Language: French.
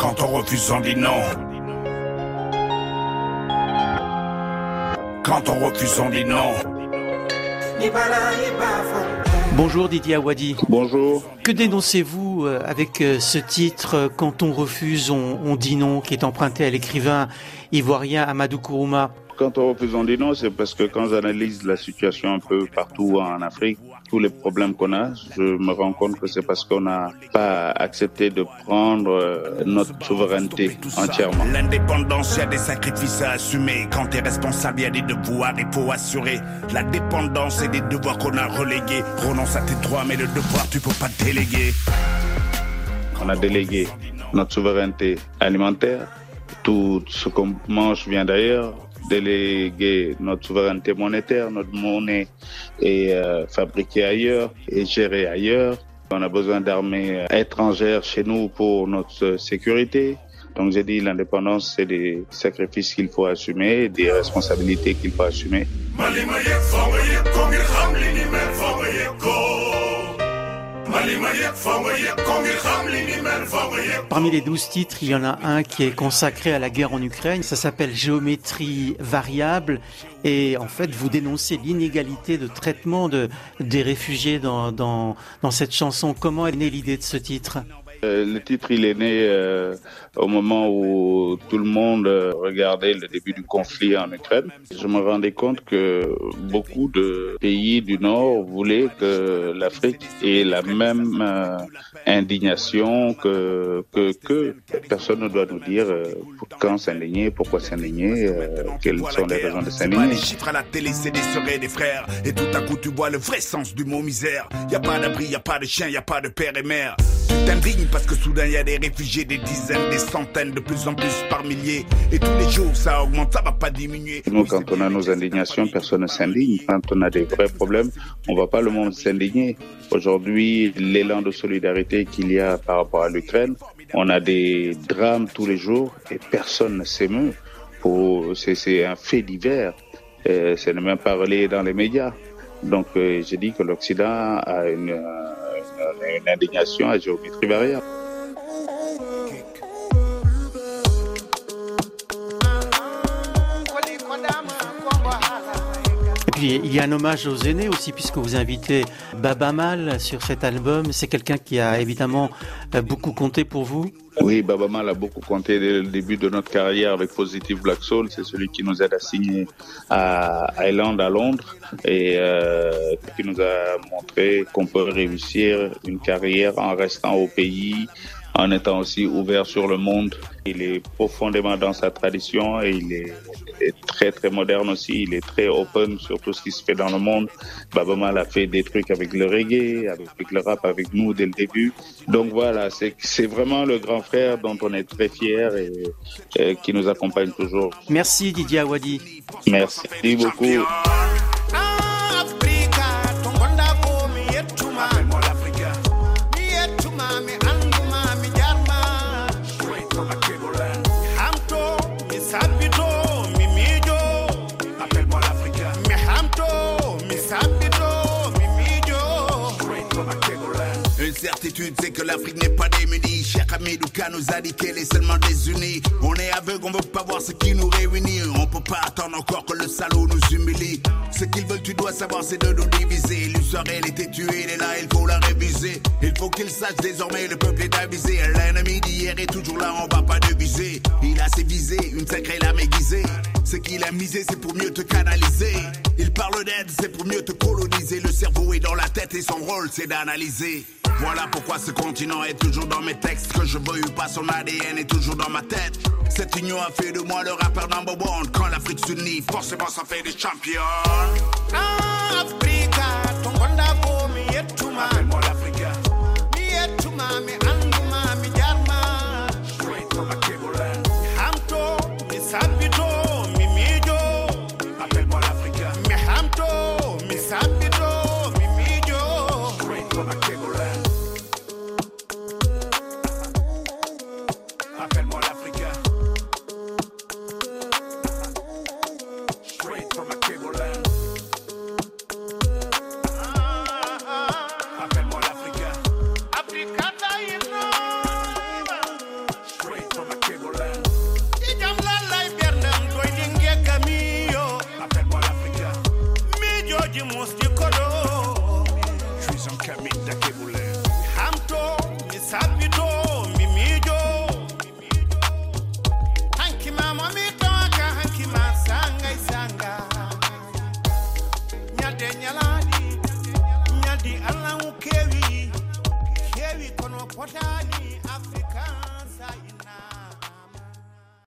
Quand on refuse, on dit non. Quand on refuse, on dit non. Bonjour Didier Awadi. Bonjour. Que dénoncez-vous euh, avec euh, ce titre euh, Quand on refuse, on, on dit non, qui est emprunté à l'écrivain ivoirien Amadou Kourouma? Quand on refuse, on dit non, c'est parce que quand j'analyse la situation un peu partout en Afrique, tous les problèmes qu'on a, je me rends compte que c'est parce qu'on n'a pas accepté de prendre notre souveraineté entièrement. L'indépendance, il y a des sacrifices à assumer. Quand t'es responsable, il y a des devoirs, il faut assurer. La dépendance et des devoirs qu'on a relégués. Renonce à tes droits, mais le devoir, tu peux pas déléguer. On a délégué notre souveraineté alimentaire. Tout ce qu'on mange vient d'ailleurs déléguer notre souveraineté monétaire, notre monnaie est euh, fabriquée ailleurs et gérée ailleurs. On a besoin d'armées étrangères chez nous pour notre sécurité. Donc j'ai dit l'indépendance, c'est des sacrifices qu'il faut assumer, des responsabilités qu'il faut assumer. Parmi les douze titres, il y en a un qui est consacré à la guerre en Ukraine. Ça s'appelle Géométrie variable. Et en fait, vous dénoncez l'inégalité de traitement de, des réfugiés dans cette chanson. Comment est née l'idée de ce titre? Euh, le titre, il est né euh, au moment où tout le monde euh, regardait le début du conflit en Ukraine. Je me rendais compte que beaucoup de pays du Nord voulaient que l'Afrique ait la même indignation que, que, que personne ne doit nous dire quand s'indigner, pourquoi s'indigner, quelles sont les raisons de s'indigner. Les chiffres à la télé, c'est des sœurs et des frères. Et tout à coup, tu vois le vrai sens du mot misère. Y a pas d'abri, y a pas de chien, y a pas de père et mère. T'indignes parce que soudain y a des réfugiés, des dizaines, des centaines, de plus en plus par milliers. Et tous les jours ça augmente, ça va pas diminuer. Nous, quand on a nos indignations, personne ne s'indigne. Quand on a des vrais problèmes, on va pas le monde s'indigner. Aujourd'hui, l'élan de solidarité qu'il y a par rapport à l'Ukraine, on a des drames tous les jours et personne ne s'émeut. C'est un fait divers. Euh, c'est ne même pas relayé dans les médias. Donc, euh, j'ai dit que l'Occident a une, une, une indignation à géométrie variable. Et puis il y a un hommage aux aînés aussi, puisque vous invitez Baba Mal sur cet album. C'est quelqu'un qui a évidemment beaucoup compté pour vous. Oui, Baba Mal a beaucoup compté dès le début de notre carrière avec Positive Black Soul. C'est celui qui nous aide à signer à Island à Londres et euh, qui nous a montré qu'on peut réussir une carrière en restant au pays, en étant aussi ouvert sur le monde. Il est profondément dans sa tradition et il est, est très très moderne aussi. Il est très open sur tout ce qui se fait dans le monde. Baba Mal a fait des trucs avec le reggae, avec le rap, avec nous dès le début. Donc voilà, c'est c'est vraiment le grand frère dont on est très fier et, et qui nous accompagne toujours. Merci Didier Awadi. Merci beaucoup. Certitude, c'est que l'Afrique n'est pas démunie. Cheikh Hamidouka nous a dit qu'elle est seulement désunie. On est aveugle, on veut pas voir ce qui nous réunit. On peut pas attendre encore que le salaud nous humilie. Ce qu'ils veulent, tu dois savoir, c'est de nous diviser. L'histoire, elle était tuée, elle est là, il faut la réviser. Il faut qu'ils sachent désormais, le peuple est avisé. L'ennemi d'hier est toujours là, on va pas deviser. Il a ses visées, une sacrée lame aiguisée. Ce qu'il a misé, c'est pour mieux te canaliser. Il parle d'aide, c'est pour mieux te coloniser. Le cerveau est dans la tête et son rôle, c'est d'analyser. Voilà pourquoi ce continent est toujours dans mes textes. Que je veuille ou pas, son ADN est toujours dans ma tête. Cette union a fait de moi le rappeur number one. Quand l'Afrique s'unit, forcément ça fait des champions. Yetuma. African sa